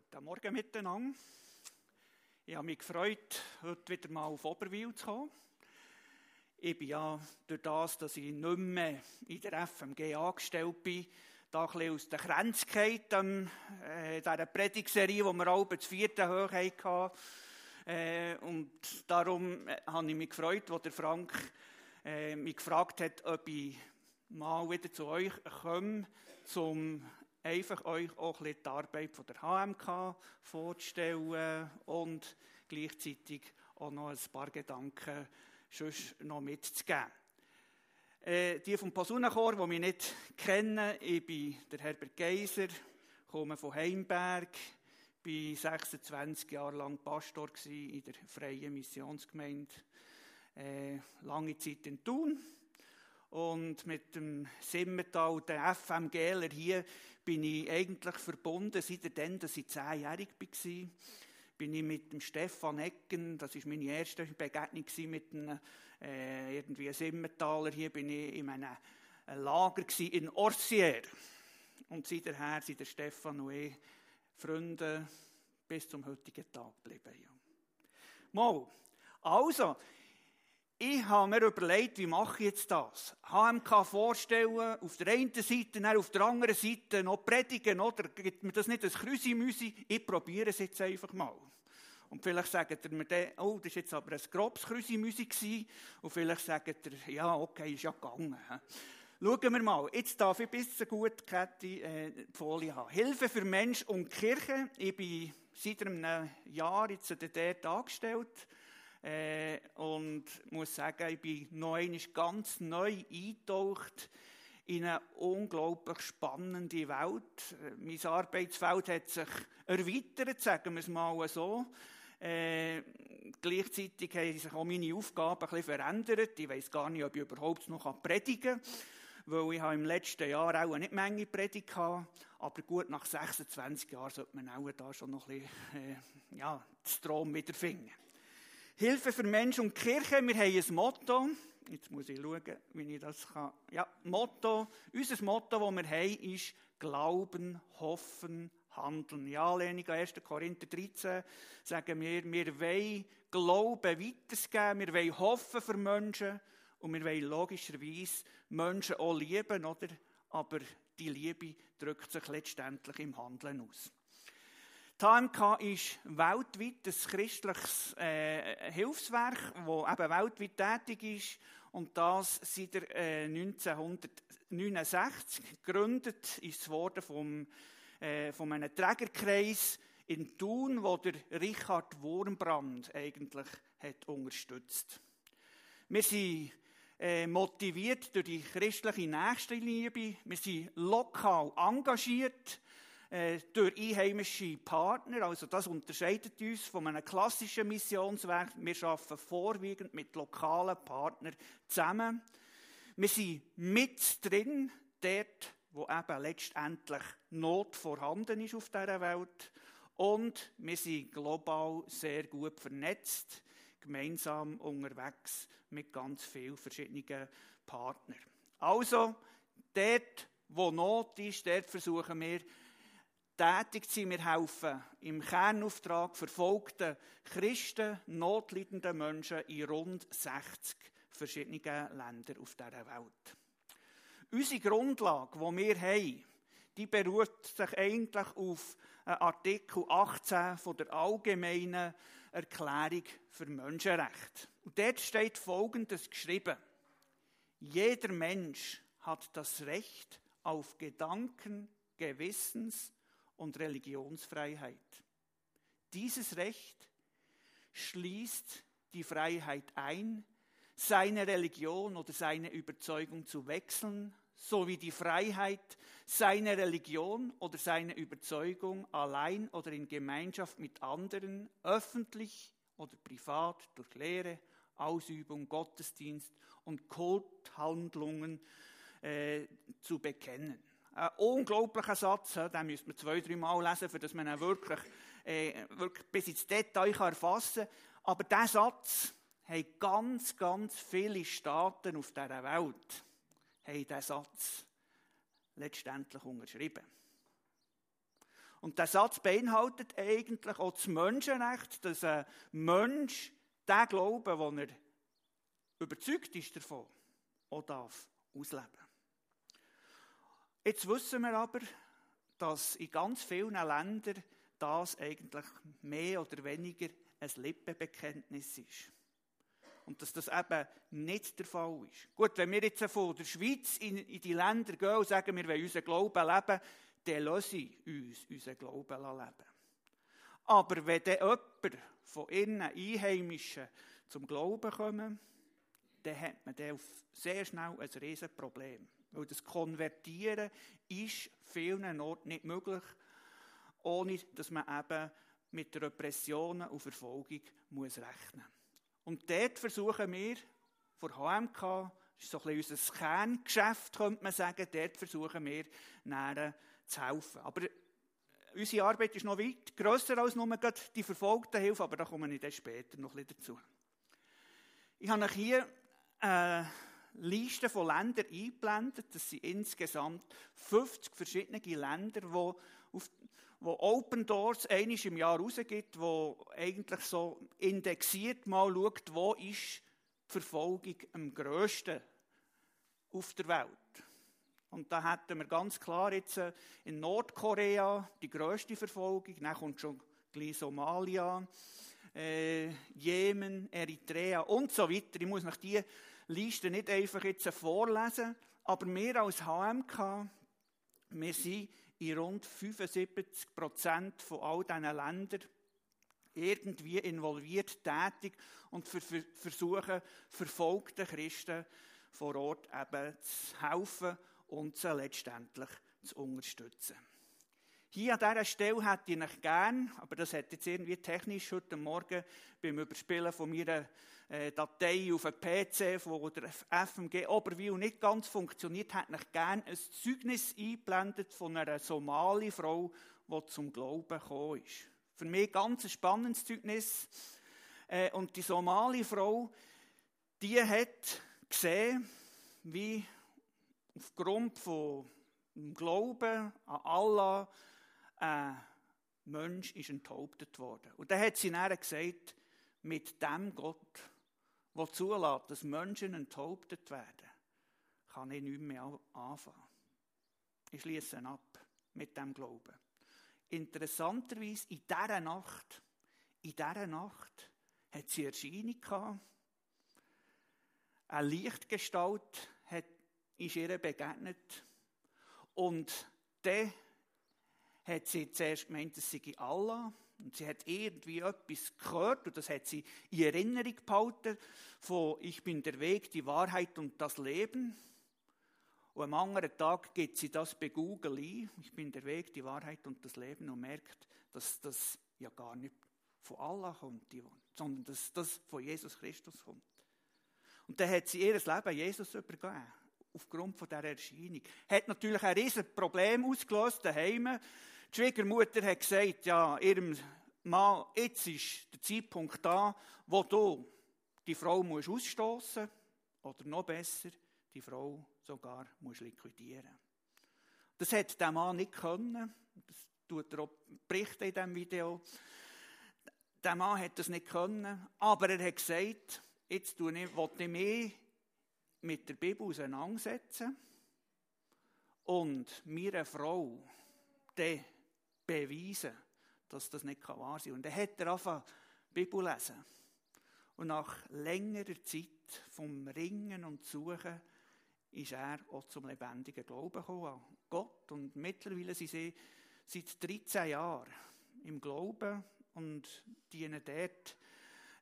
Guten Morgen miteinander. Ich habe mich gefreut, heute wieder mal auf Oberwil zu kommen. Ich bin ja durch das, dass ich nicht mehr in der FMG angestellt bin, da ein bisschen aus der Grenzkeit an äh, dieser Predigserie, die wir alle das vierte hoch hatten. Äh, und darum äh, habe ich mich gefreut, als der Frank äh, mich gefragt hat, ob ich mal wieder zu euch komme, um einfach euch auch ein bisschen die Arbeit von der HMK vorzustellen und gleichzeitig auch noch ein paar Gedanken sonst noch mitzugeben. Äh, die vom Posaunenchor, die mich nicht kennen, ich bin der Herbert Geiser, komme von Heimberg, bin 26 Jahre lang Pastor in der Freien Missionsgemeinde, äh, lange Zeit in Thun und mit dem Simmental, der FMGler hier, bin ich eigentlich verbunden, seitdem, dass ich zehnjährig war. Bin ich mit dem Stefan Ecken, das war meine erste Begegnung mit einem äh, Simmentaler, hier bin ich in einem Lager in Orsier. Und seither sind der Stefan und ich Freunde bis zum heutigen Tag geblieben. Ja. Mal, also, ich habe mir überlegt, wie mache ich jetzt das? HMK vorstellen, auf der einen Seite, dann auf der anderen Seite noch predigen, oder? Gibt mir das nicht ein Krüsimüsi? Ich probiere es jetzt einfach mal. Und vielleicht sagt ihr mir dann, oh, das war jetzt aber ein grobes Krüsimüsi. Und vielleicht sagt ihr, ja, okay, ist ja gegangen. Schauen wir mal. Jetzt darf ich bis zur guten Kette äh, die Folie haben. Hilfe für Mensch und Kirche. Ich bin seit einem Jahr jetzt dort angestellt äh, und muss sagen, ich bin einmal ganz neu eingetaucht in eine unglaublich spannende Welt. Äh, mein Arbeitsfeld hat sich erweitert, sagen wir es mal so. Äh, gleichzeitig haben sich auch meine Aufgaben ein bisschen verändert. Ich weiß gar nicht, ob ich überhaupt noch predigen kann, weil ich im letzten Jahr auch nicht Menge Predigt hatte. Aber gut, nach 26 Jahren sollte man auch da schon noch ein bisschen, äh, ja, den Strom wiederfinden. Hilfe für Mensch und Kirche. Wir haben ein Motto. Jetzt muss ich schauen, wie ich das kann. Ja, Motto. Unser Motto, das wir haben, ist Glauben, Hoffen, Handeln. Ja, Lenig, 1. Korinther 13 sagen wir, wir wollen Glauben weitergeben, wir wollen hoffen für Menschen und wir wollen logischerweise Menschen auch lieben, oder? Aber die Liebe drückt sich letztendlich im Handeln aus. Die HMK ist weltweit ein christliches äh, Hilfswerk, das eben weltweit tätig ist und das seit äh, 1969 gegründet ist worden vom, äh, von einem Trägerkreis in Thun, wo der Richard Wurmbrand eigentlich hat unterstützt. Wir sind äh, motiviert durch die christliche Nächstenliebe. Wir sind lokal engagiert äh, durch einheimische Partner. Also das unterscheidet uns von einem klassischen Missionswerk. Wir arbeiten vorwiegend mit lokalen Partnern zusammen. Wir sind mit drin, dort, wo eben letztendlich Not vorhanden ist auf dieser Welt. Und wir sind global sehr gut vernetzt, gemeinsam unterwegs mit ganz vielen verschiedenen Partnern. Also, dort, wo Not ist, dort versuchen wir, tätig sind. Wir helfen im Kernauftrag verfolgten Christen, notleidenden Menschen in rund 60 verschiedenen Ländern auf dieser Welt. Unsere Grundlage, die wir haben, die beruht sich eigentlich auf Artikel 18 von der Allgemeinen Erklärung für Menschenrechte. Und dort steht Folgendes geschrieben. Jeder Mensch hat das Recht auf Gedanken, Gewissens, und Religionsfreiheit. Dieses Recht schließt die Freiheit ein, seine Religion oder seine Überzeugung zu wechseln, sowie die Freiheit, seine Religion oder seine Überzeugung allein oder in Gemeinschaft mit anderen, öffentlich oder privat durch Lehre, Ausübung, Gottesdienst und Kulthandlungen äh, zu bekennen. Ein unglaublicher Satz, den müsste man zwei, drei Mal lesen, für dass man ihn wirklich, äh, wirklich bis ins Detail erfassen kann. Aber dieser Satz haben ganz, ganz viele Staaten auf dieser Welt haben diesen Satz letztendlich unterschrieben. Und der Satz beinhaltet eigentlich auch das Menschenrecht, dass ein Mensch den Glauben, den er überzeugt ist davon, auch darf ausleben. Jetzt wissen wir aber, dass in ganz vielen Ländern das eigentlich mehr oder weniger ein Lippenbekenntnis ist. Und dass das eben nicht der Fall ist. Gut, wenn wir jetzt von der Schweiz in, in die Länder gehen und sagen, wir wollen unseren Glauben leben, dann lassen uns unseren Glauben leben. Aber wenn dann jemand von innen Einheimischen zum Glauben kommt, dann hat man dann sehr schnell ein riesiges Problem. Weil das Konvertieren ist vielen Orten nicht möglich, ohne dass man eben mit Repressionen und Verfolgung muss rechnen muss. Und dort versuchen wir, vor HMK, das ist so ein bisschen unser Kerngeschäft, könnte man sagen, dort versuchen wir, näher zu helfen. Aber unsere Arbeit ist noch weit grösser als nur die verfolgte Hilfe, aber da komme ich dann später noch ein bisschen dazu. Ich habe hier eine Liste von Ländern eingeblendet. Das sind insgesamt 50 verschiedene Länder, wo, auf, wo Open Doors einiges im Jahr rausgibt, wo eigentlich so indexiert mal schaut, wo ist die Verfolgung am grössten auf der Welt. Und da hätten wir ganz klar jetzt äh, in Nordkorea die grösste Verfolgung, dann kommt schon gleich Somalia, äh, Jemen, Eritrea und so weiter. Ich muss nach die Liste nicht einfach jetzt vorlesen, aber wir als HMK, wir sind in rund 75 Prozent von all diesen Ländern irgendwie involviert, tätig und versuchen, verfolgten Christen vor Ort eben zu helfen und sie letztendlich zu unterstützen. Hier an dieser Stelle hätte ich euch gern, aber das hat jetzt irgendwie technisch heute Morgen beim Überspielen von meiner äh, Datei auf einen PC, wo der FMG Oberwil nicht ganz funktioniert, hätte ich gern ein Zeugnis eingeblendet von einer Somali-Frau, die zum Glauben gekommen ist. Für mich ein ganz spannendes Zeugnis. Äh, und die Somali-Frau, die hat gesehen, wie aufgrund von Glauben an Allah ein Mensch ist enthauptet worden. Und dann hat sie dann gesagt, mit dem Gott, der zulässt, dass Menschen enthauptet werden, kann ich nicht mehr anfangen. Ich schließe ab mit dem Glauben. Interessanterweise, in dieser Nacht, in dieser Nacht hat sie Erscheinung gehabt. Eine Lichtgestalt hat, ist ihr begegnet. Und dann hat sie zuerst gemeint, es sei Allah. Und sie hat irgendwie etwas gehört und das hat sie in Erinnerung behalten von Ich bin der Weg, die Wahrheit und das Leben. Und am anderen Tag geht sie das bei Google ein. Ich bin der Weg, die Wahrheit und das Leben und merkt, dass das ja gar nicht von Allah kommt, sondern dass das von Jesus Christus kommt. Und dann hat sie ihr Leben Jesus übergeben aufgrund von dieser Erscheinung. Hat natürlich ein riesiges Problem ausgelöst daheim. Die Schwiegermutter hat gesagt, ja, ihrem Mann, jetzt ist der Zeitpunkt da, wo du die Frau musst ausstoßen oder noch besser, die Frau sogar musst liquidieren. Das hat der Mann nicht können. Das tut er auch berichten in diesem Video. Der Mann hat das nicht können, aber er hat gesagt, jetzt will ich mich mit der Bibel auseinandersetzen und mir eine Frau dann beweisen, dass das nicht wahr sein kann. Und dann hat er angefangen, Bibel lesen. Und nach längerer Zeit vom Ringen und Suchen ist er auch zum lebendigen Glauben gekommen an Gott. Und mittlerweile sind sie seit 13 Jahren im Glauben und dienen dort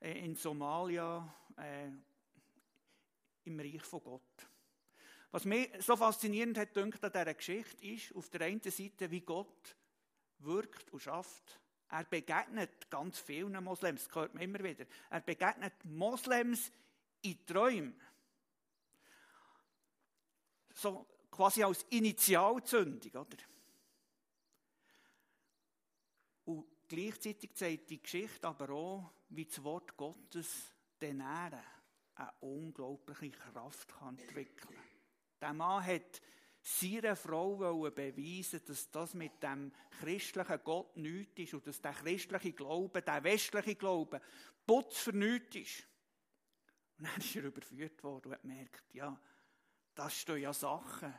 äh, in Somalia äh, im Reich von Gott. Was mich so faszinierend hat an dieser Geschichte ist, auf der einen Seite, wie Gott wirkt und schafft. Er begegnet ganz vielen Moslems, das hört man immer wieder. Er begegnet Moslems in Träumen. So quasi als Initialzündung, oder? Und gleichzeitig zeigt die Geschichte aber auch, wie das Wort Gottes den Ehren eine unglaubliche Kraft entwickeln kann. Der Mann hat seiner Frau beweisen dass das mit dem christlichen Gott nichts ist und dass der christliche Glaube, der westliche Glaube, Putz für nichts ist. Und dann ist er überführt worden und hat gemerkt, ja, das stehen ja Sachen,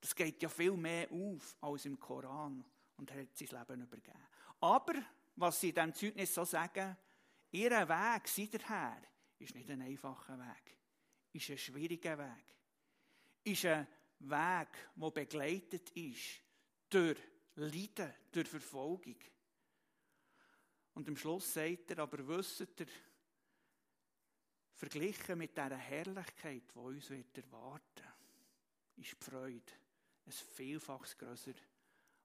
das geht ja viel mehr auf als im Koran. Und er hat sein Leben übergeben. Aber, was sie in diesem Zeugnis so sagen, ihr Weg seither ist nicht ein einfacher Weg, ist ein schwieriger Weg, ist ein Weg, der begleitet ist durch Leiden, durch Verfolgung. Und am Schluss sagt er, aber wisst ihr, verglichen mit dieser Herrlichkeit, die uns wird erwarten ist die Freude ein Vielfaches grösser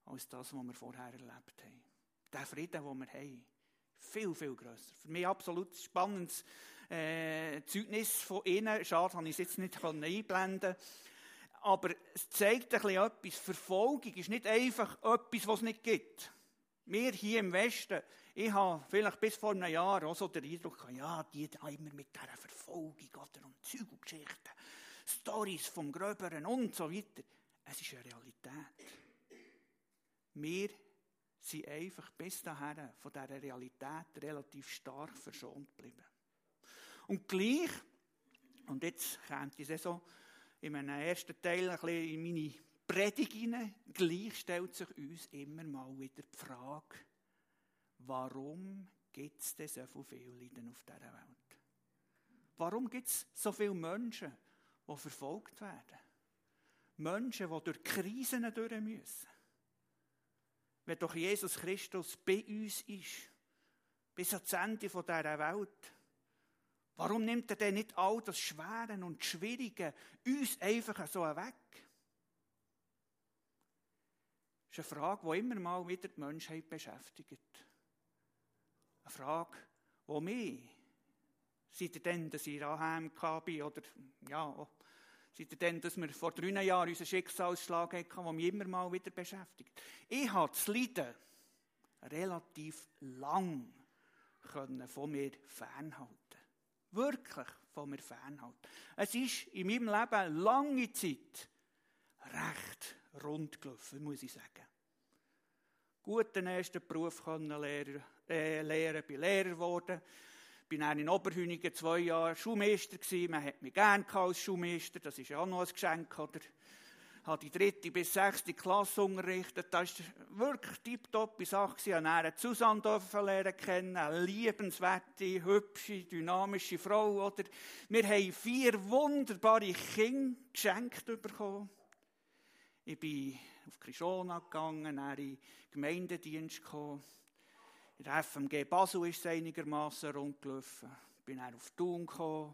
als das, was wir vorher erlebt haben. Der Frieden, den wir haben, viel, viel grösser. Für mich absolut spannendes äh, Zeugnis von ihnen. Schade, dass ich es jetzt nicht einblenden Aber es zeigt ein bisschen etwas. Verfolgung ist nicht einfach etwas, was es nicht gibt. Wir hier im Westen, ich habe vielleicht bis vor einem Jahr auch so den Eindruck gehabt, ja, die da immer mit dieser Verfolgung oder und Zeug Stories vom Gröberen und so weiter. Es ist eine Realität. Wir sind einfach bis dahin von dieser Realität relativ stark verschont geblieben. Und gleich, und jetzt kommt die Saison in meinem ersten Teil ein bisschen in meine Predigt hinein, gleich stellt sich uns immer mal wieder die Frage, warum gibt es denn so viele Leiden auf dieser Welt? Warum gibt es so viele Menschen, die verfolgt werden? Menschen, die durch Krisen durch müssen. Wenn doch Jesus Christus bei uns ist, bis ans Ende dieser Welt, warum nimmt er denn nicht all das Schwere und Schwierige uns einfach so weg? Das ist eine Frage, die immer mal wieder die Menschheit beschäftigt. Eine Frage, die mich, seitdem dass ich AHM bin, oder ja, Seitdem, dass wir vor drei Jahren unseren Schicksalsschlag hatten, der mich immer mal wieder beschäftigt. Ich habe das Leiden relativ lang von mir fernhalten. Wirklich von mir fernhalten. Es ist in meinem Leben lange Zeit recht rund gelaufen, muss ich sagen. Gut den ersten Beruf können lernen, äh, bin Lehrer geworden bin dann in Oberhünigen zwei Jahre Schulmeister. Man hat mich gerne als Schulmeister. Das ist ja auch noch ein Geschenk, oder? Habe die dritte bis sechste Klasse unterrichtet. Das war wirklich tiptop Sache. Ich habe Susanne lernen kennen, eine liebenswerte, hübsche, dynamische Frau. Oder? Wir haben vier wunderbare Kinder geschenkt bekommen. Ich bin auf Krishona gegangen, dann in den Gemeindedienst gekommen. In der FMG Basel ist es einigermaßen rundgelaufen. Ich bin dann auf Thun gekommen.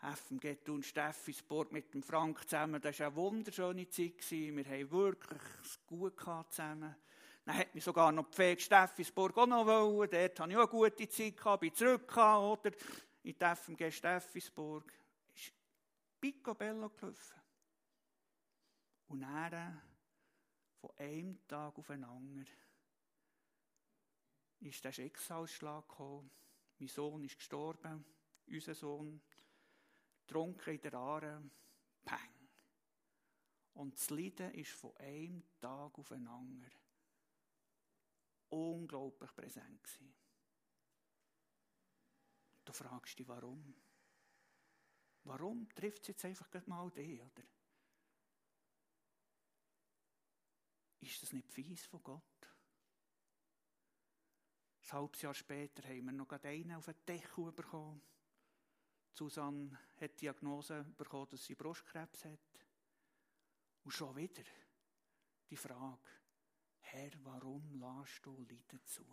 FMG Thun Steffisburg mit dem Frank zusammen. Das war eine wunderschöne Zeit. Wir haben wirklich gut zusammen. Dann hat mich sogar noch Pflege Steffisburg auch noch wollen. Dort hatte ich auch eine gute Zeit, gehabt, bin zurückgekommen, oder? In die FMG Steffisburg. Ist picobello gelaufen. Und dann, von einem Tag auf den anderen, ist der Schicksalsschlag gekommen. Mein Sohn ist gestorben, unser Sohn, trunken in der Aare, peng. Und das Leiden ist von einem Tag auf den anderen unglaublich präsent gewesen. Du fragst dich, warum? Warum trifft es jetzt einfach mal dich, oder? Ist das nicht fies von Gott? Ein halbes Jahr später haben wir noch einen auf den Deckel bekommen. Susanne hat die Diagnose bekommen, dass sie Brustkrebs hat. Und schon wieder die Frage, Herr, warum lässt du Leiden zu?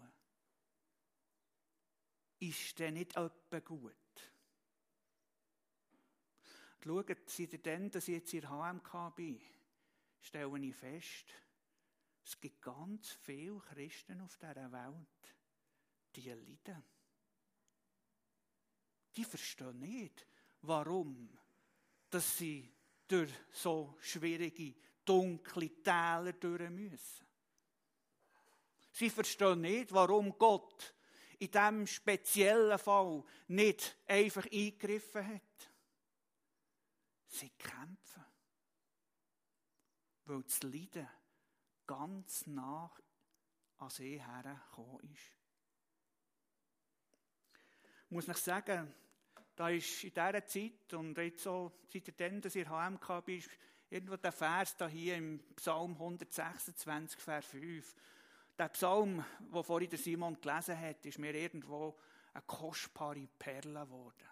Ist denn nicht etwa gut? Schaut, seitdem, dass ich jetzt in HMK bin, stelle ich fest, es gibt ganz viele Christen auf dieser Welt, die leiden. Die verstehen nicht, warum dass sie durch so schwierige, dunkle Täler durch müssen. Sie verstehen nicht, warum Gott in diesem speziellen Fall nicht einfach eingegriffen hat. Sie kämpfen. weil das Leiden ganz nach an sie hergekommen ist. Ich muss ich sagen, da ist in dieser Zeit und jetzt so, seit dann, dass ihr HMK bist, irgendwo der Vers da hier im Psalm 126, Vers 5. Der Psalm, den vorhin der Simon gelesen hat, ist mir irgendwo eine kostbare Perle geworden.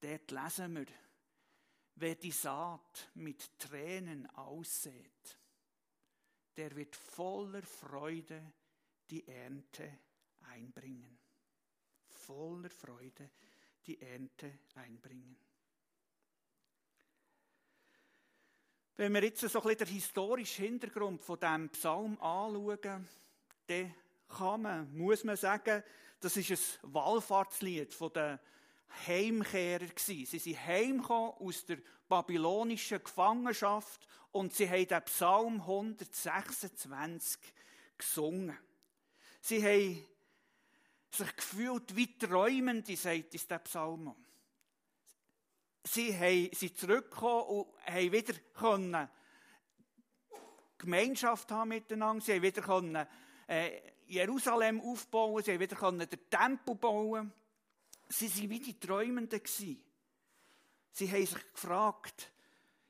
Dort lesen wir, wer die Saat mit Tränen aussät, der wird voller Freude die Ernte einbringen. Voller Freude die Ernte einbringen. Wenn wir jetzt so ein bisschen den historischen Hintergrund von diesem Psalm anschauen, dann kann man, muss man sagen, das ist ein Wallfahrtslied den Heimkehrer Sie sind heimgekommen aus der babylonischen Gefangenschaft und sie haben den Psalm 126 gesungen. Sie haben sich gefühlt wie Träumende, sagt es der Psalm. Sie sind zurückgekommen und haben wieder können Gemeinschaft haben miteinander. Sie haben wieder können, äh, Jerusalem aufbauen. Sie haben wieder können den Tempel bauen. Sie waren wie die Träumenden. Gewesen. Sie haben sich gefragt,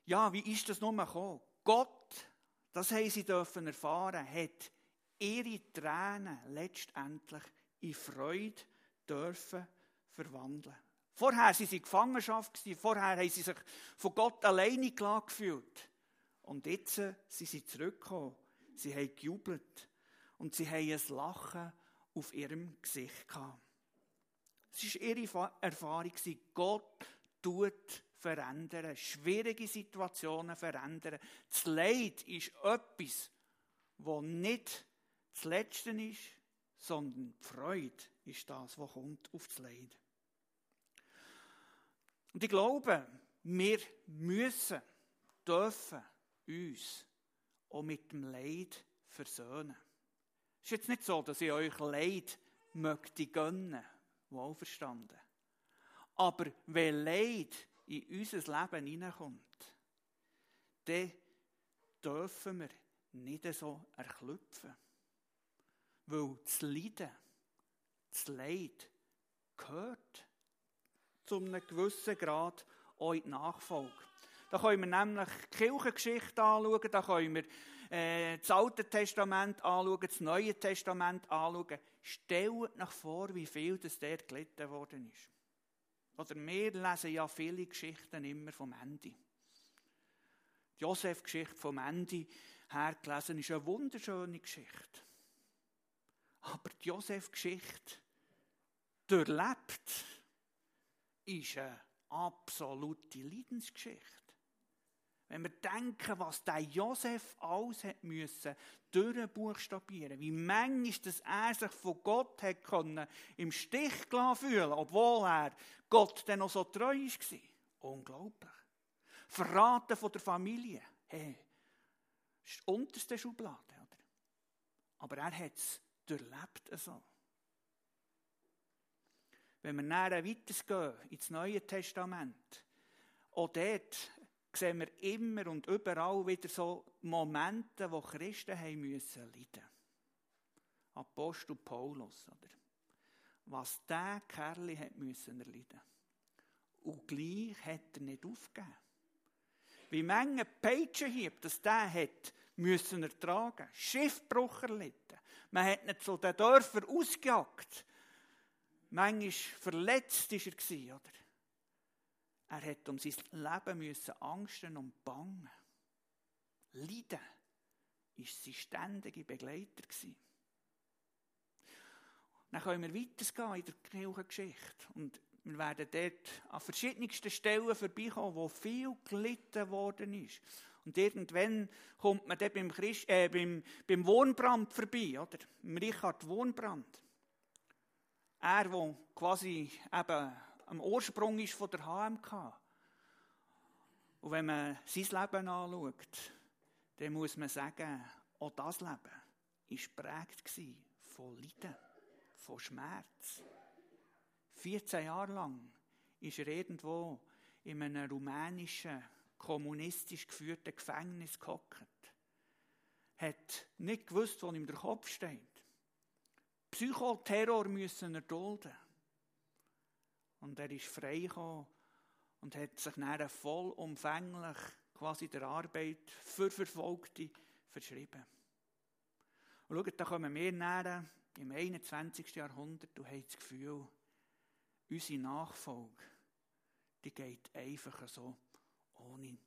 ja, wie ist das nun gekommen? Gott, das haben sie dürfen erfahren, hat ihre Tränen letztendlich in Freude dürfen verwandeln. Vorher waren sie in Gefangenschaft, vorher haben sie sich von Gott alleine gefühlt. Und jetzt sind sie zurückgekommen. Sie haben gejubelt. Und sie haben ein Lachen auf ihrem Gesicht gehabt. Es war ihre Erfahrung. Gott tut verändern, schwierige Situationen verändern. Das Leid ist etwas, das nicht das Letzte ist, sondern Freude ist das, was kommt auf das Leid. Und ich glaube, wir müssen, dürfen uns auch mit dem Leid versöhnen. Es ist jetzt nicht so, dass ich euch Leid möchte gönnen, wohlverstanden. Aber wenn Leid in unser Leben hineinkommt, dann dürfen wir nicht so erklüpfen. Weil das Leiden, das Leid gehört zu einem gewissen Grad auch in Nachfolge. Da können wir nämlich die Kirchengeschichte anschauen, da können wir äh, das Alte Testament anschauen, das Neue Testament anschauen. Stellt nach vor, wie viel das dort gelitten worden ist. Oder wir lesen ja viele Geschichten immer vom Ende. Die Josef-Geschichte vom Ende hergelesen ist eine wunderschöne Geschichte. Aber die Josef-Geschichte durchlebt ist eine absolute Leidensgeschichte. Wenn wir denken, was der Josef alles hat müssen, durchbuchstabieren, wie manchmal, dass er sich von Gott hat können, im Stich fühlen obwohl er Gott dann noch so treu war. Unglaublich. Verraten von der Familie. Hey, das ist die unterste Schublade, oder? Aber er hat es durchlebt so. Wenn wir näher weitergehen ins Neue Testament, auch dort sehen wir immer und überall wieder so Momente, wo Christen haben müssen leiden. Apostel Paulus, oder? Was der Kerl hat müssen erleiden. Und gleich hat er nicht aufgegeben. Wie Menge Peitschenhieb, dass der hat müssen ertragen. Schiffbruch erlitten. Man hat ihn zu den Dörfern ausgejagt. Manchmal verletzt war er, oder? Er hat um sein Leben müssen Angsten und Bangen. Leiden ist sein ständiger Begleiter. Dann können wir weitergehen in der Kirchengeschichte. Und wir werden dort an verschiedensten Stellen vorbeikommen, wo viel gelitten worden ist. Und irgendwann kommt man dann beim, Christ, äh, beim, beim Wohnbrand vorbei, oder? Richard Wohnbrand. Er, der quasi eben am Ursprung ist von der HMK. Und wenn man sein Leben anschaut, dann muss man sagen, auch das Leben war geprägt von Leiden, von Schmerz. 14 Jahre lang ist er irgendwo in einem rumänischen kommunistisch geführten Gefängnis gehockt. Hat nicht gewusst, wo ihm der Kopf steht. Psychoterror müssen er dulden. Und er ist frei gekommen und hat sich dann vollumfänglich quasi der Arbeit für Verfolgte verschrieben. Und schaut, da kommen wir näher im 21. Jahrhundert und haben das Gefühl, unsere Nachfolge, die geht einfach so ohne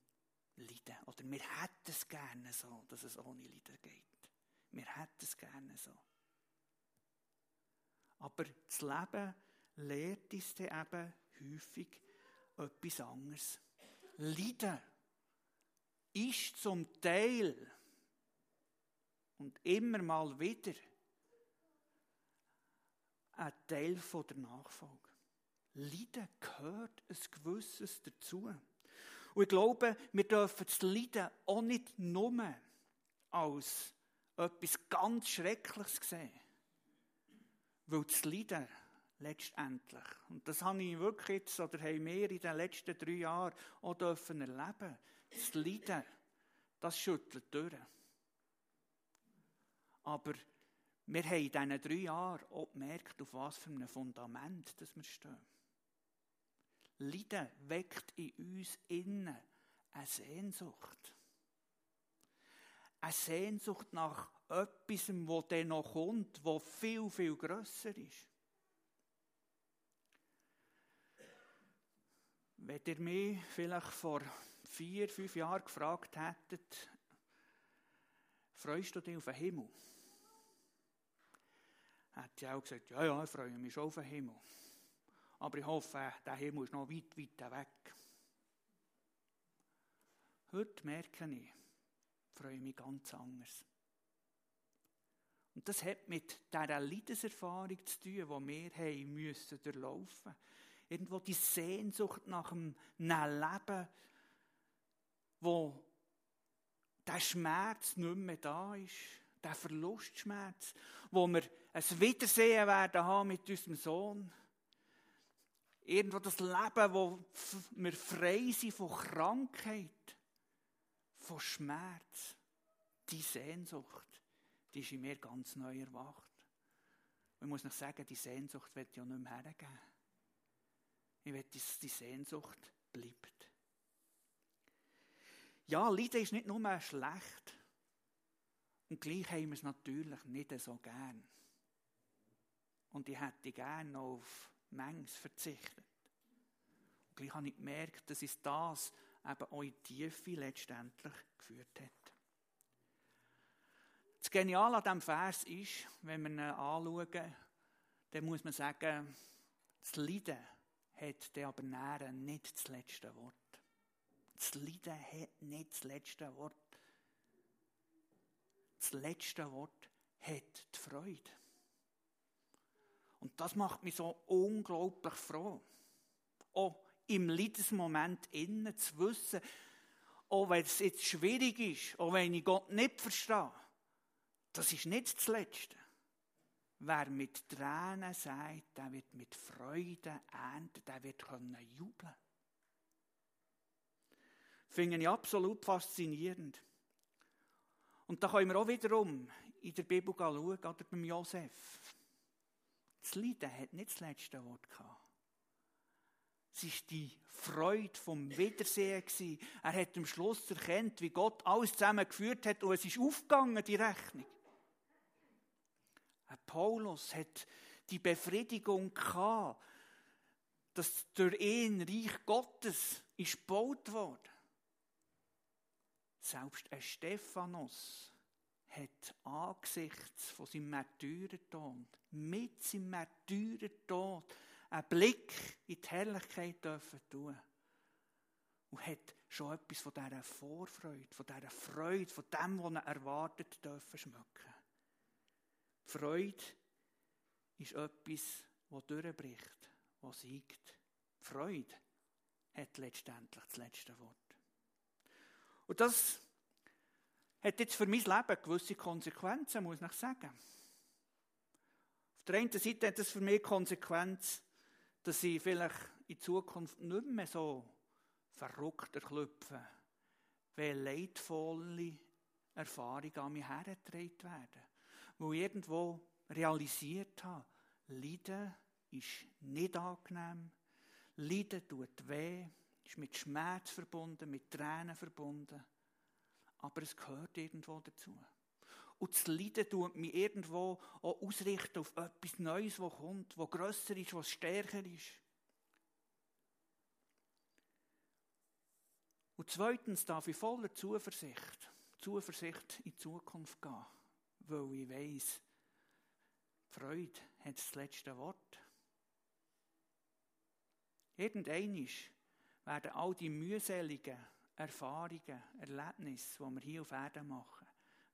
Leiden. Oder wir hätten es gerne so, dass es ohne Leiden geht. Wir hätten es gerne so. Aber das Leben lehrt uns dann eben häufig etwas anderes. Leiden ist zum Teil und immer mal wieder ein Teil der Nachfolge. Leiden gehört ein gewisses dazu. Und ich glaube, wir dürfen das Leiden auch nicht nur als etwas ganz Schreckliches sehen. Weil das Leiden letztendlich, und das habe ich wirklich jetzt, oder haben wir in den letzten drei Jahren auch dürfen erleben, das Leiden, das schüttelt durch. Aber wir haben in diesen drei Jahren auch gemerkt, auf was für einem Fundament dass wir stehen. Leiden weckt in uns innen eine Sehnsucht. Eine Sehnsucht nach etwas, das dann noch kommt, das viel, viel grösser ist. Wenn ihr mich vielleicht vor vier, fünf Jahren gefragt hättet, freust du dich auf den Himmel? Hätte ich auch gesagt, ja, ja, ich freue mich schon auf den Himmel. Aber ich hoffe, der Himmel ist noch weit, weit weg. Heute merke ich, freue mich ganz anders. Und das hat mit dieser Leidenserfahrung zu tun, die wir haben müssen durchlaufen. Irgendwo die Sehnsucht nach einem Leben, wo der Schmerz nicht mehr da ist, der Verlustschmerz, wo wir ein Wiedersehen werden haben mit unserem Sohn. Irgendwo das Leben, wo wir frei sind von Krankheit, von Schmerz. Die Sehnsucht, die ist in mir ganz neu erwacht. Und ich muss noch sagen, die Sehnsucht wird ja nicht mehr hergeben. Ich will, dass die Sehnsucht bleibt. Ja, Leiden ist nicht nur schlecht. Und gleich haben wir es natürlich nicht so gern. Und ich hätte gerne auf manches verzichtet. Und gleich habe ich gemerkt, dass es das eben auch in die Tiefe letztendlich geführt hat. Das Geniale an diesem Vers ist, wenn wir ihn anschauen, dann muss man sagen, das Leiden hat dann aber näher nicht das letzte Wort. Das Leiden hat nicht das letzte Wort. Das letzte Wort hat die Freude. Und das macht mich so unglaublich froh. Auch im Leidensmoment innen zu wissen, auch wenn es jetzt schwierig ist, auch wenn ich Gott nicht verstehe, das ist nicht das Letzte. Wer mit Tränen sagt, der wird mit Freude ernten, der wird können jubeln. Finde ich absolut faszinierend. Und da können wir auch wiederum in der Bibel schauen, oder beim Josef. Das Leiden hat nicht das letzte Wort gehabt. Es war die Freude vom Wiedersehen. Er hat am Schluss erkannt, wie Gott alles zusammengeführt hat und es ist aufgegangen, die Rechnung. Paulus hat die Befriedigung gehabt, dass durch ihn Reich Gottes ist gebaut worden. Selbst ein Stephanus hat angesichts von seinem Märtyrertod, mit seinem Märtyrertod, einen Blick in die Herrlichkeit dürfen tun. Und hat schon etwas von dieser Vorfreude, von dieser Freude, von dem, was er erwartet, dürfen schmecken. Freude ist etwas, das durchbricht, das siegt. Freude hat letztendlich das letzte Wort. Und das hat jetzt für mein Leben gewisse Konsequenzen, muss ich sagen. Auf der einen Seite hat es für mich Konsequenz, dass ich vielleicht in Zukunft nicht mehr so verrückt erklüpfe wenn leidvolle Erfahrungen an mich hergetragen werden. Wo ich irgendwo realisiert habe, Leiden ist nicht angenehm, Leiden tut weh, ist mit Schmerz verbunden, mit Tränen verbunden, aber es gehört irgendwo dazu. Und das Leiden tut mich irgendwo auch ausrichten auf etwas Neues, was kommt, was grösser ist, was stärker ist. Und zweitens darf ich voller Zuversicht, Zuversicht in die Zukunft gehen, weil ich weiss, Freude hat das letzte Wort. Irgendeinmal werden all die mühseligen Erfahrungen, Erlebnisse, die wir hier auf Erden machen,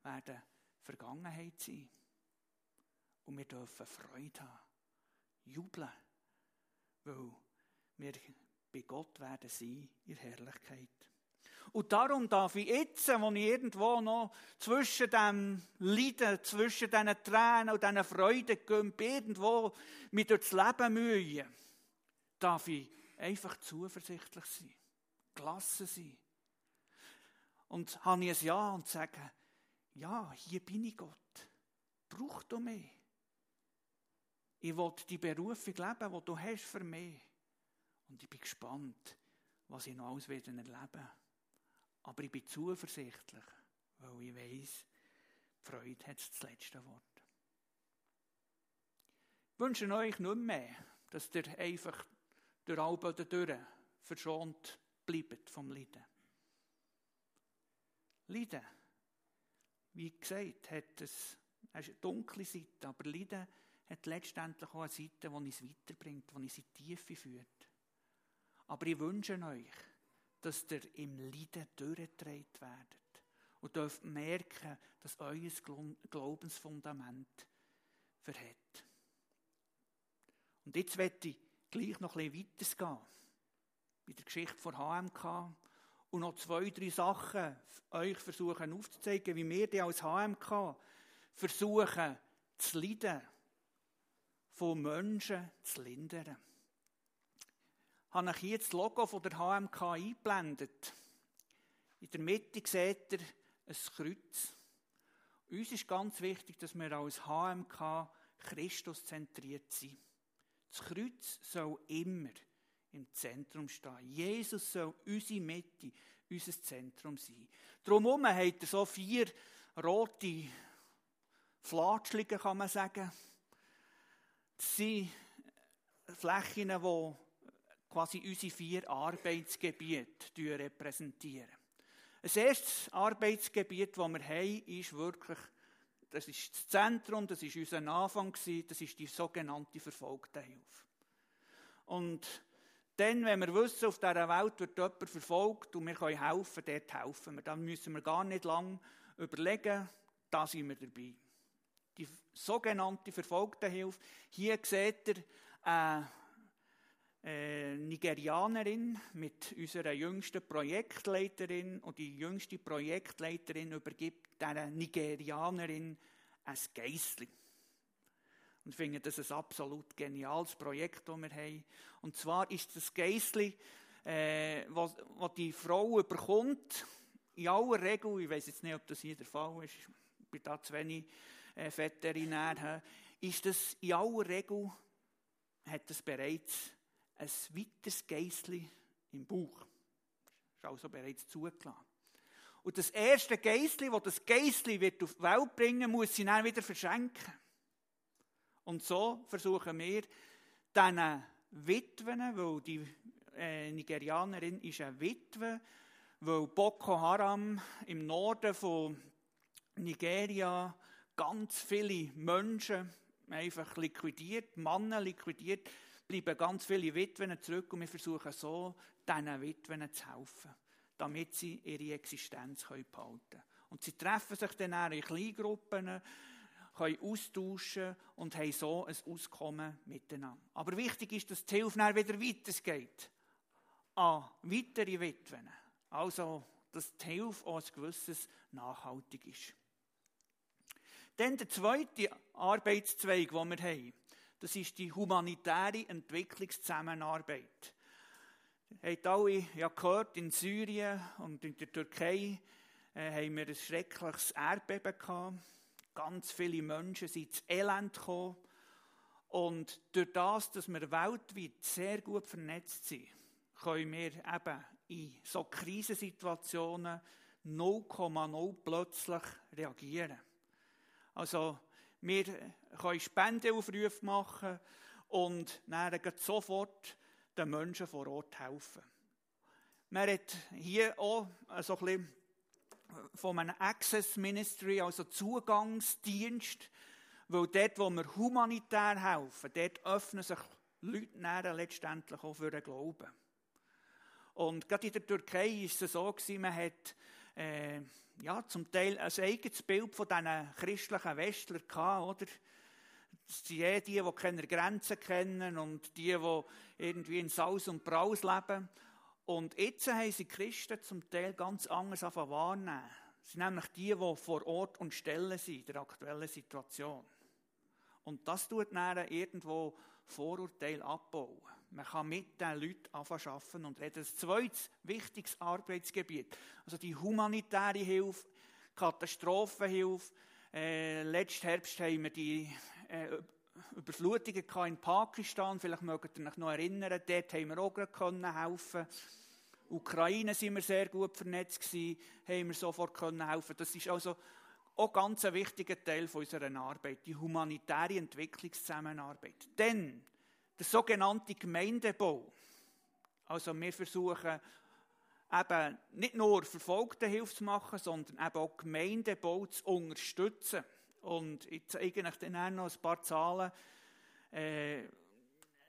werden Vergangenheit sein. Und wir dürfen Freude haben, jubeln, weil wir bei Gott werden sein in Herrlichkeit. Und darum darf ich jetzt, wo ich irgendwo noch zwischen dem Leiden, zwischen diesen Tränen und diesen Freuden irgendwo mich durchs Leben mühen, darf ich einfach zuversichtlich sein, gelassen sein. Und habe ich ein Ja und sage, ja, hier bin ich Gott. Brauch du mich. Ich will die Berufung leben, die du hast für mich. Und ich bin gespannt, was ich noch alles erleben werde. Aber ich bin zuversichtlich, weil ich weiß, Freude hat das letzte Wort. Ich wünsche euch nicht mehr, dass ihr einfach durch alle durch verschont bleibt vom Leiden. Leiden, wie gesagt, hat es eine dunkle Seite, aber Leiden hat letztendlich auch eine Seite, die uns weiterbringt, die uns in die Tiefe führt. Aber ich wünsche euch, dass ihr im Leiden durchgetragen werdet und dürft merken, dass euer Glaubensfundament verhält. Und jetzt werde ich gleich noch ein bisschen weitergehen. Bei der Geschichte von HMK. Und noch zwei, drei Sachen euch versuchen aufzuzeigen, wie wir die als HMK versuchen, zu leiden, von Menschen zu lindern habe ich hier das Logo von der HMK eingeblendet. In der Mitte seht ihr ein Kreuz. Uns ist ganz wichtig, dass wir als HMK Christus zentriert sind. Das Kreuz soll immer im Zentrum stehen. Jesus soll unsere Mitte, unser Zentrum sein. Drumherum hat er so vier rote Flatschlinge, kann man sagen. Das sind Flächen, die quasi unsere vier Arbeitsgebiete repräsentieren. Das erste Arbeitsgebiet, das wir haben, ist wirklich, das ist das Zentrum, das ist unser Anfang, das ist die sogenannte Verfolgtenhilfe. Und dann, wenn wir wissen, auf dieser Welt wird jemand verfolgt und wir können helfen, dort helfen wir. Dann müssen wir gar nicht lange überlegen, da sind wir dabei. Die sogenannte Verfolgtenhilfe, hier seht ihr, äh, äh, Nigerianerin mit unserer jüngsten Projektleiterin und die jüngste Projektleiterin übergibt dieser Nigerianerin ein Geissli. Und ich finde das ein absolut geniales Projekt, das wir haben. Und zwar ist das Geissli, äh, was, was die Frau bekommt, in aller Regel, ich weiß jetzt nicht, ob das hier der Fall ist, ich bin da zu wenig äh, Veterinär, ist das in aller Regel, hat das bereits ein weiteres Geissli im Bauch. Ist also bereits zugelassen. Und das erste Geissli, das das Geissli wird auf die Welt bringen, muss sie dann wieder verschenken. Und so versuchen wir, diesen Witwen, weil die äh, Nigerianerin ist eine Witwe, weil Boko Haram im Norden von Nigeria ganz viele Menschen einfach liquidiert, Männer liquidiert, bleiben ganz viele Witwen zurück und wir versuchen so, diesen Witwen zu helfen, damit sie ihre Existenz behalten können. Und sie treffen sich dann in Kleingruppen, können austauschen und haben so ein Auskommen miteinander. Aber wichtig ist, dass die Hilfe dann wieder weitergeht an weitere Witwen. Also, dass die Hilfe auch ein gewisses nachhaltig ist. Dann der zweite Arbeitszweig, den wir haben. Das ist die humanitäre Entwicklungszusammenarbeit. Habt alle ja gehört, in Syrien und in der Türkei äh, haben wir ein schreckliches Erdbeben gehabt. Ganz viele Menschen sind ins Elend gekommen. Und durch das, dass wir weltweit sehr gut vernetzt sind, können wir eben in so Krisensituationen 0,0 plötzlich reagieren. Also, wir können Spendeaufrufe machen und dann sofort den Menschen vor Ort helfen. Man hat hier auch so ein bisschen von einem Access Ministry, also Zugangsdienst, weil dort, wo wir humanitär helfen, dort öffnen sich Leute letztendlich auch für den Glauben. Und gerade in der Türkei ist es so man hat äh, ja, zum Teil ein eigenes Bild von diesen christlichen Westlern gehabt, oder? Das sind die, die, die keine Grenzen kennen und die, die irgendwie in Saus und Braus leben. Und jetzt haben sie Christen zum Teil ganz anders wahrnehmen. Das sind nämlich die, die vor Ort und Stelle sind in der aktuellen Situation. Und das tut dann irgendwo Vorurteile abbauen. Man kann mit den Leuten arbeiten und reden. Das zweite wichtiges Arbeitsgebiet, also die humanitäre Hilfe, Katastrophenhilfe. Äh, letzten Herbst haben wir die äh, Überflutungen in Pakistan. Vielleicht mögt ihr euch noch erinnern. Dort haben wir auch helfen können Ukraine sind wir sehr gut vernetzt gewesen, haben wir sofort können helfen. Das ist also auch ganz ein wichtiger Teil unserer Arbeit, die humanitäre Entwicklungszusammenarbeit. Denn der sogenannte Gemeindebau, also wir versuchen eben nicht nur verfolgte Hilfe zu machen, sondern eben auch Gemeindebau zu unterstützen. Und ich zeige euch dann noch ein paar Zahlen. Äh,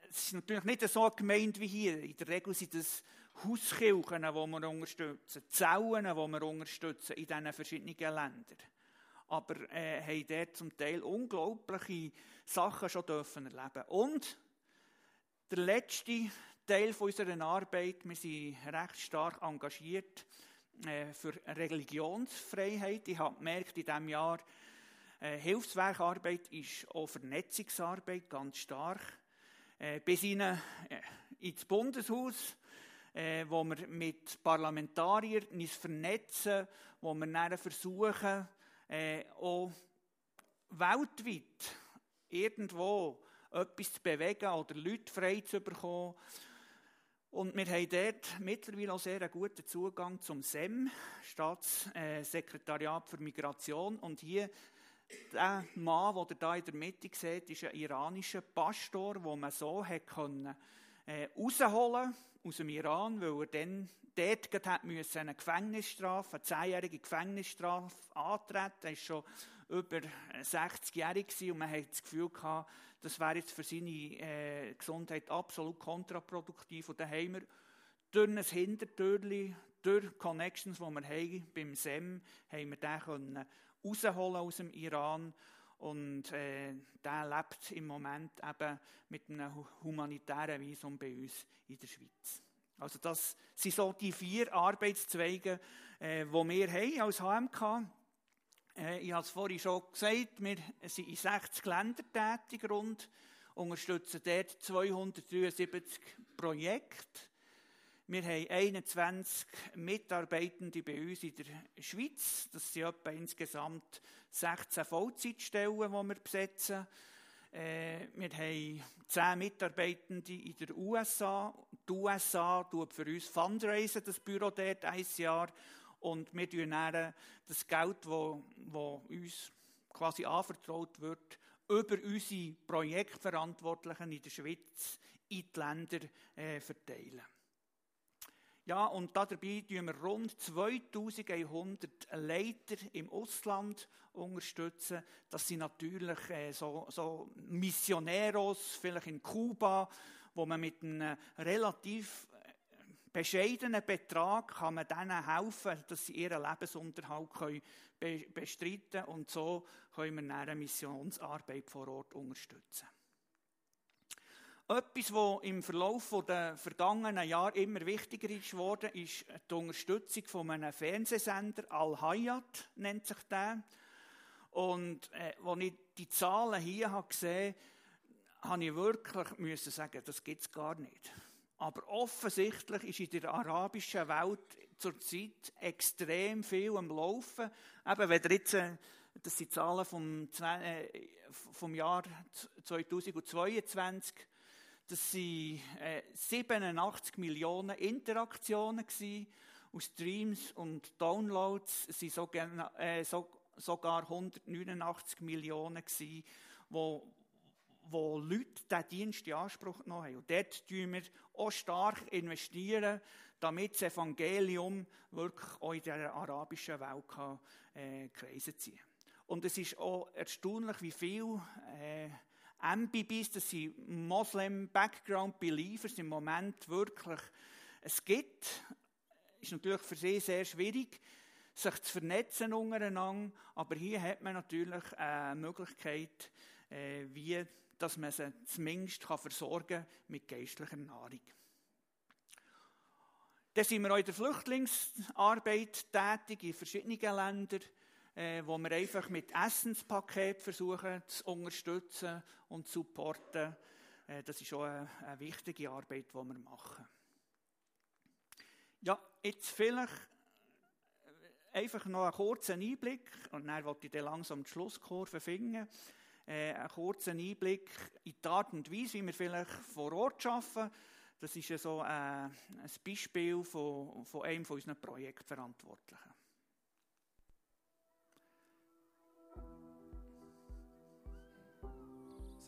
es ist natürlich nicht so eine Gemeinde wie hier. In der Regel sind es Hauskirchen, die wir unterstützen, Zellen, die wir unterstützen in diesen verschiedenen Ländern. Aber äh, haben dort zum Teil unglaubliche Sachen schon dürfen erleben. Und der letzte Teil unserer Arbeit, wir sind recht stark engagiert äh, für Religionsfreiheit. Ich habe gemerkt, in diesem Jahr, Hilfswerkarbeit ist auch Vernetzungsarbeit ganz stark. Äh, bis in, äh, ins Bundeshaus äh, wo wir mit Parlamentariern uns vernetzen, wo wir dann versuchen, äh, auch weltweit irgendwo etwas zu bewegen oder Leute frei zu bekommen. Und wir haben dort mittlerweile auch sehr einen guten Zugang zum SEM, Staatssekretariat für Migration. Und hier, der Mann, den ihr hier in der Mitte seht, ist ein iranischer Pastor, den man so hat äh, rausholen aus dem Iran, weil er dann dort hat müssen eine Gefängnisstrafe, eine zehnjährige Gefängnisstrafe antreten. Er war schon über 60-jährig und man hat das Gefühl gehabt, das wäre jetzt für seine äh, Gesundheit absolut kontraproduktiv. Und dann haben wir durch ein Hintertürchen, durch Connections, die wir haben beim SEM, haben wir den können rausholen aus dem Iran und äh, der lebt im Moment eben mit einem humanitären Visum bei uns in der Schweiz. Also das sind so die vier Arbeitszweige, äh, die wir haben als HMK. Äh, ich habe es vorhin schon gesagt, wir sind in 60 Ländern tätig rund, unterstützen dort 273 Projekte. Wir haben 21 Mitarbeitende bei uns in der Schweiz. Das sind etwa insgesamt 16 Vollzeitstellen, die wir besetzen. Äh, wir haben 10 Mitarbeitende in den USA. Die USA tut für uns Fundraisen, das Büro dort, ein Jahr. Und wir tun das Geld, das uns quasi anvertraut wird, über unsere Projektverantwortlichen in der Schweiz in die Länder äh, verteilen. Ja, und dabei tun wir rund 2100 Leiter im Ausland unterstützen. Das sind natürlich äh, so, so Missioneros, vielleicht in Kuba, wo man mit einem relativ äh, bescheidenen Betrag kann man denen helfen, dass sie ihren Lebensunterhalt können bestreiten können. Und so können wir eine Missionsarbeit vor Ort unterstützen. Etwas, was im Verlauf der vergangenen Jahre immer wichtiger ist geworden, ist die Unterstützung von einem Fernsehsender, Al-Hayat nennt sich der. Und äh, als ich die Zahlen hier habe gesehen habe, ich wirklich müssen sagen, das gibt es gar nicht. Aber offensichtlich ist in der arabischen Welt zurzeit extrem viel am Laufen. Eben, wenn ihr jetzt, äh, das sind Zahlen vom, äh, vom Jahr 2022, das waren äh, 87 Millionen Interaktionen gewesen. Und Streams und Downloads sind sogar, äh, so, sogar 189 Millionen gewesen, wo, wo Leute diesen Dienst in Anspruch genommen haben. Und dort investieren wir auch stark, investieren, damit das Evangelium wirklich auch in der arabischen Welt kann, äh, Kreise ziehen Und es ist auch erstaunlich, wie viel äh, MBBs, das sind Muslim Background Believers, im Moment wirklich es gibt. Ist natürlich für sie sehr schwierig, sich zu vernetzen untereinander, aber hier hat man natürlich eine Möglichkeit, äh, wie dass man sie zumindest kann versorgen mit geistlicher Nahrung. Dann sind wir auch in der Flüchtlingsarbeit tätig in verschiedenen Ländern, äh, wo wir einfach mit Essenspaket versuchen zu unterstützen und zu supporten. Äh, das ist auch eine, eine wichtige Arbeit, die wir machen. Ja, jetzt vielleicht einfach noch einen kurzen Einblick und dann wollte ich dann langsam die Schlusskurve finden äh, einen kurzen Einblick in die Art und Weise, wie wir vielleicht vor Ort arbeiten. Das ist ja so äh, ein Beispiel von, von einem von unseren Projektverantwortlichen.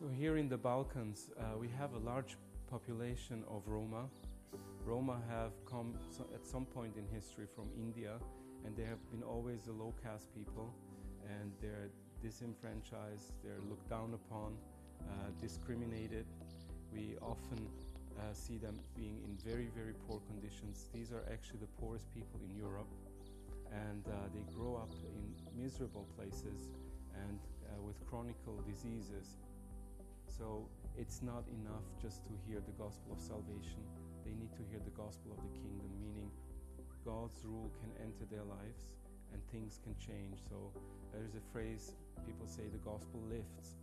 So here in the Balkans, uh, we have a large population of Roma. Roma have come at some point in history from India, and they have been always the low caste people, and they're disenfranchised, they're looked down upon, uh, discriminated. We often uh, see them being in very, very poor conditions. These are actually the poorest people in Europe, and uh, they grow up in miserable places and uh, with chronic diseases. So it's not enough just to hear the gospel of salvation. They need to hear the gospel of the kingdom, meaning God's rule can enter their lives and things can change. So there's a phrase people say the gospel lifts.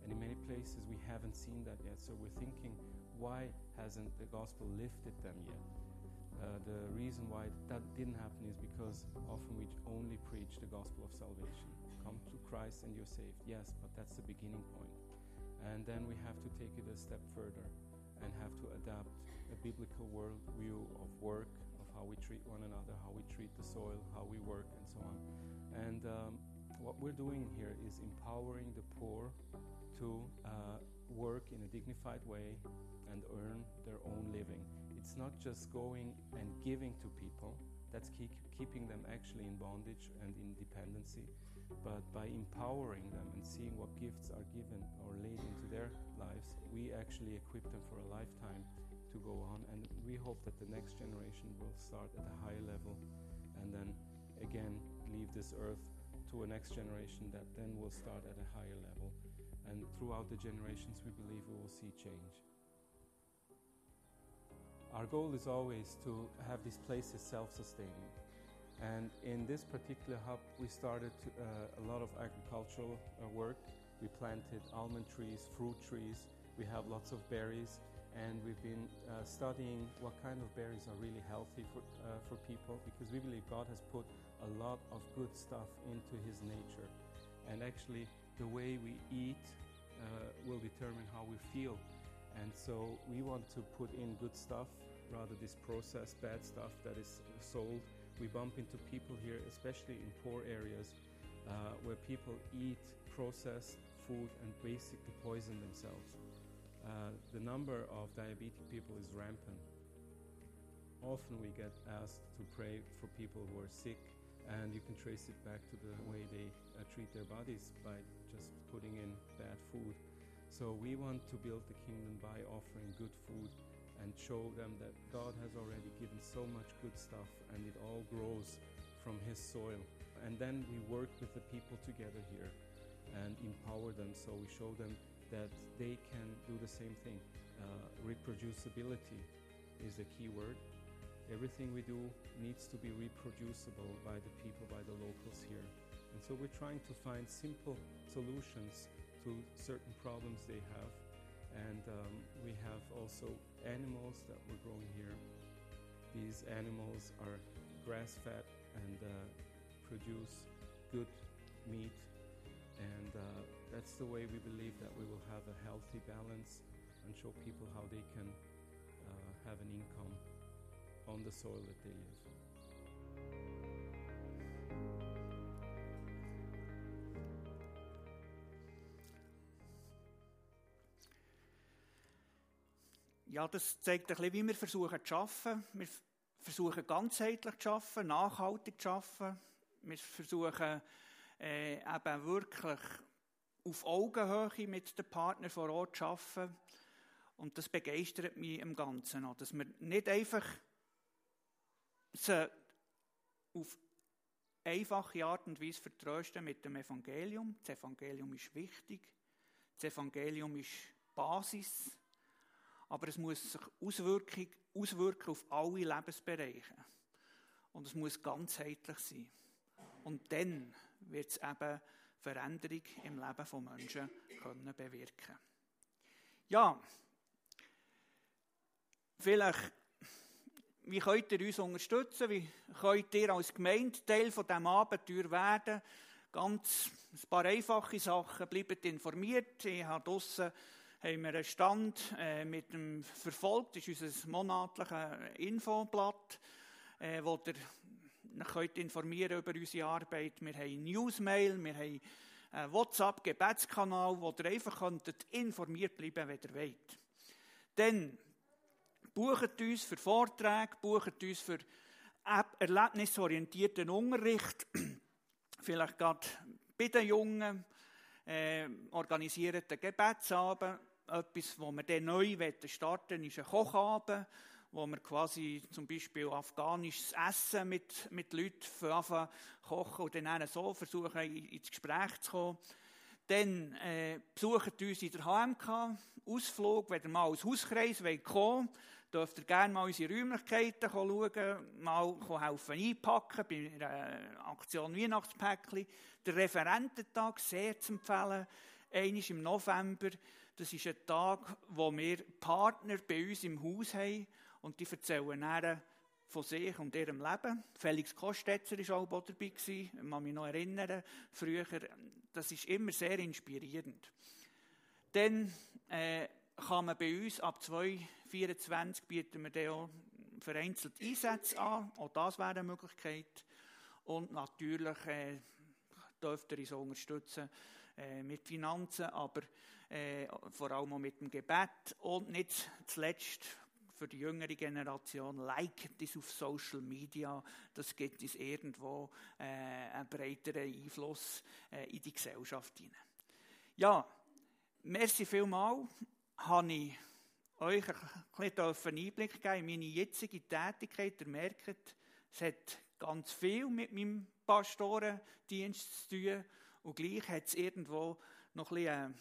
And in many places we haven't seen that yet. So we're thinking, why hasn't the gospel lifted them yet? Uh, the reason why that didn't happen is because often we only preach the gospel of salvation. Come to Christ and you're saved. Yes, but that's the beginning point. And then we have to take it a step further and have to adapt a biblical worldview of work, of how we treat one another, how we treat the soil, how we work, and so on. And um, what we're doing here is empowering the poor to uh, work in a dignified way and earn their own living. It's not just going and giving to people, that's keep, keeping them actually in bondage and in dependency, but by empowering them and seeing what gifts are given or laid into their lives, we actually equip them for a lifetime to go on. And we hope that the next generation will start at a higher level and then again leave this earth to a next generation that then will start at a higher level. And throughout the generations, we believe we will see change. Our goal is always to have these places self sustaining. And in this particular hub, we started uh, a lot of agricultural uh, work. We planted almond trees, fruit trees, we have lots of berries, and we've been uh, studying what kind of berries are really healthy for, uh, for people because we believe God has put a lot of good stuff into his nature. And actually, the way we eat uh, will determine how we feel. And so we want to put in good stuff rather this processed bad stuff that is sold. We bump into people here, especially in poor areas, uh, where people eat processed food and basically poison themselves. Uh, the number of diabetic people is rampant. Often we get asked to pray for people who are sick and you can trace it back to the way they uh, treat their bodies by just putting in bad food. So we want to build the kingdom by offering good food and show them that God has already given so much good stuff and it all grows from His soil. And then we work with the people together here and empower them. So we show them that they can do the same thing. Uh, reproducibility is the key word. Everything we do needs to be reproducible by the people, by the locals here. And so we're trying to find simple solutions to certain problems they have And um, we have also animals that we're growing here. These animals are grass fed and uh, produce good meat. And uh, that's the way we believe that we will have a healthy balance and show people how they can uh, have an income on the soil that they live. Ja, das zeigt ein bisschen, wie wir versuchen zu arbeiten. Wir versuchen ganzheitlich zu arbeiten, nachhaltig zu arbeiten. Wir versuchen äh, eben wirklich auf Augenhöhe mit den Partnern vor Ort zu arbeiten. Und das begeistert mich im Ganzen noch, dass wir nicht einfach sie auf einfache Art und Weise vertrösten mit dem Evangelium. Das Evangelium ist wichtig. Das Evangelium ist Basis. Aber es muss sich auswirken, auswirken auf alle Lebensbereiche. Und es muss ganzheitlich sein. Und dann wird es eben Veränderung im Leben von Menschen können bewirken. Ja, vielleicht, wie könnt ihr uns unterstützen? Wie könnt ihr als Gemeinde Teil von diesem Abenteuer werden? Ganz ein paar einfache Sachen. Bleibt informiert. Ich habe draussen haben wir einen Stand äh, mit dem Verfolgt, das ist unser monatliches Infoblatt, äh, wo ihr könnt informieren über unsere Arbeit. Wir haben Newsmail, wir haben einen WhatsApp-Gebetskanal, wo ihr einfach könntet informiert bleiben, wenn ihr wollt. Dann bucht uns für Vorträge, bucht uns für erlebnisorientierten Unterricht, vielleicht gerade bei den Jungen, äh, organisieren den Gebetsabend, etwas, wo wir dann neu starten ist ein Kochabend, wo wir quasi zum Beispiel afghanisches Essen mit, mit Leuten anfangen kochen und dann so versuchen, ins Gespräch zu kommen. Dann äh, besucht uns in der HMK Ausflug, wenn ihr mal als Hauskreis kommen wollt, dürft ihr gerne mal unsere Räumlichkeiten schauen, mal helfen einpacken bei der Aktion Weihnachtspäckchen. Der Referententag sehr zu empfehlen, einmal im November. Das ist ein Tag, wo wir Partner bei uns im Haus haben und die erzählen dann von sich und ihrem Leben. Felix Kostetzer war auch dabei, ich kann mich noch erinnern, früher. Das ist immer sehr inspirierend. Dann äh, kann man bei uns ab 2024 bieten wir auch vereinzelt Einsätze an. Auch das wäre eine Möglichkeit. Und natürlich äh, dürft ihr uns unterstützen äh, mit Finanzen, aber äh, vor allem auch mit dem Gebet und nicht zuletzt für die jüngere Generation, like das auf Social Media, das gibt uns irgendwo äh, einen breiteren Einfluss äh, in die Gesellschaft hinein. Ja, merci vielmals, habe ich euch ein bisschen Einblick geben in meine jetzige Tätigkeit. Ihr merkt, es hat ganz viel mit meinem Pastorendienst zu tun und gleich hat es irgendwo noch ein bisschen eine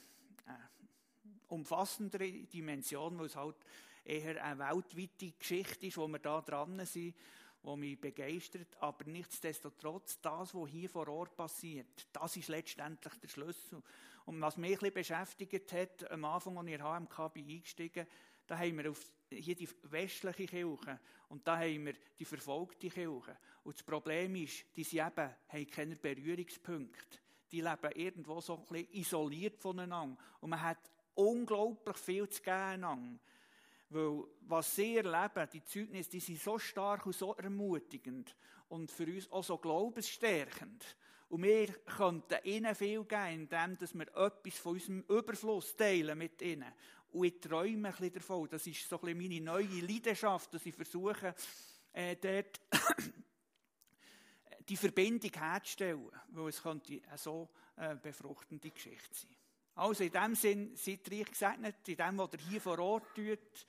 umfassendere Dimension, weil es halt eher eine weltweite Geschichte ist, wo wir da dran sind, wo mich begeistert. Aber nichtsdestotrotz, das, was hier vor Ort passiert, das ist letztendlich der Schlüssel. Und was mich ein bisschen beschäftigt hat, am Anfang, als ich in HMK bin eingestiegen da haben wir auf, hier die westliche Kirche und da haben wir die verfolgte Kirche. Und das Problem ist, diese eben haben keine Berührungspunkte. Die leben irgendwo so ein bisschen isoliert voneinander. Und man hat unglaublich viel zu geben. Weil was sie erleben, die Zeugnisse, die sind so stark und so ermutigend und für uns auch so glaubensstärkend. Und wir könnten ihnen viel geben, indem wir etwas von unserem Überfluss teilen mit ihnen. Und ich träume ein bisschen davon. Das ist so ein bisschen meine neue Leidenschaft, dass ich versuche, äh, dort die Verbindung herzustellen. Weil es könnte eine so äh, befruchtende Geschichte sein. Also in dem Sinn, seid reich gesegnet, in dem, was ihr hier vor Ort tut.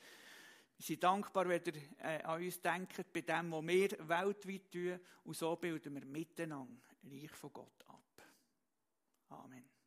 Wir sind dankbar, wenn ihr äh, an uns denkt, bei dem, was wir weltweit tun. Und so bilden wir miteinander Reich von Gott ab. Amen.